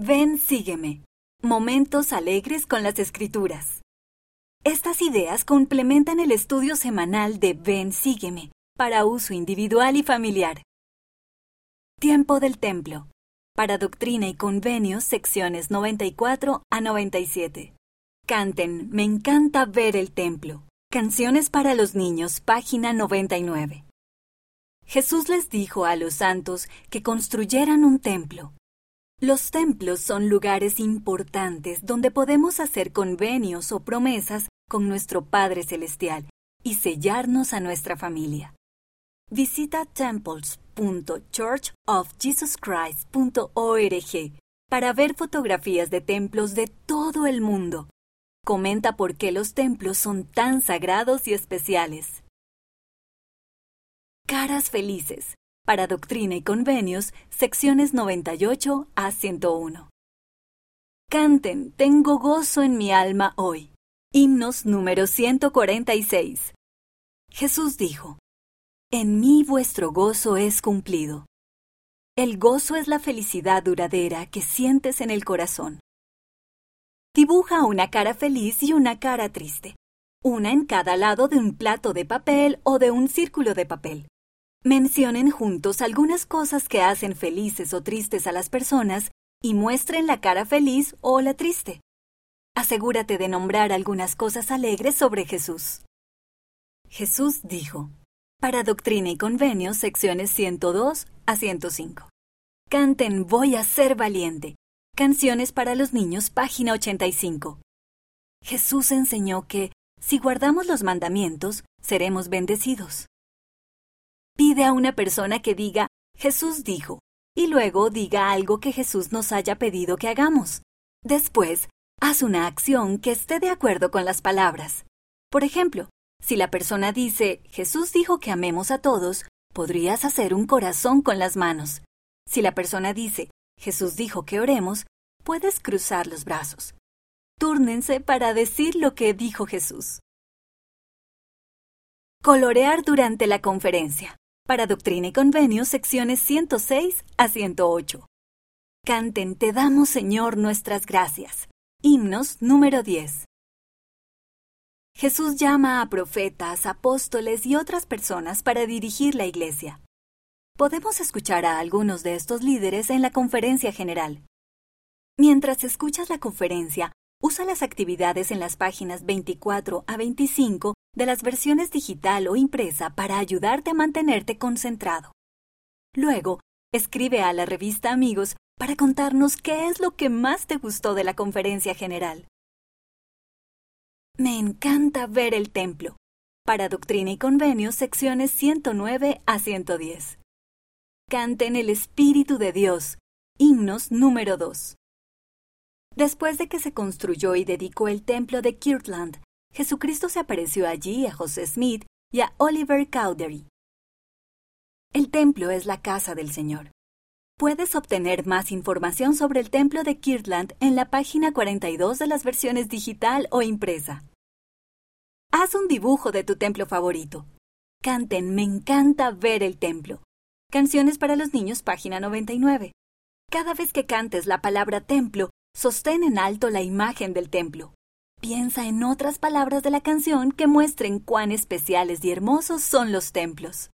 Ven, sígueme. Momentos alegres con las escrituras. Estas ideas complementan el estudio semanal de Ven, sígueme, para uso individual y familiar. Tiempo del Templo. Para Doctrina y Convenios, secciones 94 a 97. Canten, me encanta ver el templo. Canciones para los niños, página 99. Jesús les dijo a los santos que construyeran un templo. Los templos son lugares importantes donde podemos hacer convenios o promesas con nuestro Padre Celestial y sellarnos a nuestra familia. Visita temples.churchofjesuschrist.org para ver fotografías de templos de todo el mundo. Comenta por qué los templos son tan sagrados y especiales. Caras felices. Para Doctrina y Convenios, secciones 98 a 101. Canten, tengo gozo en mi alma hoy. Himnos número 146. Jesús dijo, En mí vuestro gozo es cumplido. El gozo es la felicidad duradera que sientes en el corazón. Dibuja una cara feliz y una cara triste, una en cada lado de un plato de papel o de un círculo de papel. Mencionen juntos algunas cosas que hacen felices o tristes a las personas y muestren la cara feliz o la triste asegúrate de nombrar algunas cosas alegres sobre Jesús. Jesús dijo, para Doctrina y Convenios, secciones 102 a 105. Canten Voy a ser valiente. Canciones para los niños, página 85. Jesús enseñó que, si guardamos los mandamientos, seremos bendecidos. Pide a una persona que diga, Jesús dijo, y luego diga algo que Jesús nos haya pedido que hagamos. Después, Haz una acción que esté de acuerdo con las palabras. Por ejemplo, si la persona dice, Jesús dijo que amemos a todos, podrías hacer un corazón con las manos. Si la persona dice, Jesús dijo que oremos, puedes cruzar los brazos. Túrnense para decir lo que dijo Jesús. Colorear durante la conferencia. Para Doctrina y Convenio, secciones 106 a 108. Canten, te damos Señor nuestras gracias. Himnos número 10. Jesús llama a profetas, apóstoles y otras personas para dirigir la iglesia. Podemos escuchar a algunos de estos líderes en la conferencia general. Mientras escuchas la conferencia, usa las actividades en las páginas 24 a 25 de las versiones digital o impresa para ayudarte a mantenerte concentrado. Luego, escribe a la revista Amigos para contarnos qué es lo que más te gustó de la conferencia general. Me encanta ver el templo. Para Doctrina y Convenios, secciones 109 a 110. Canten el Espíritu de Dios. Himnos número 2. Después de que se construyó y dedicó el templo de Kirtland, Jesucristo se apareció allí a José Smith y a Oliver Cowdery. El templo es la casa del Señor. Puedes obtener más información sobre el templo de Kirtland en la página 42 de las versiones digital o impresa. Haz un dibujo de tu templo favorito. Canten Me encanta ver el templo. Canciones para los niños, página 99. Cada vez que cantes la palabra templo, sostén en alto la imagen del templo. Piensa en otras palabras de la canción que muestren cuán especiales y hermosos son los templos.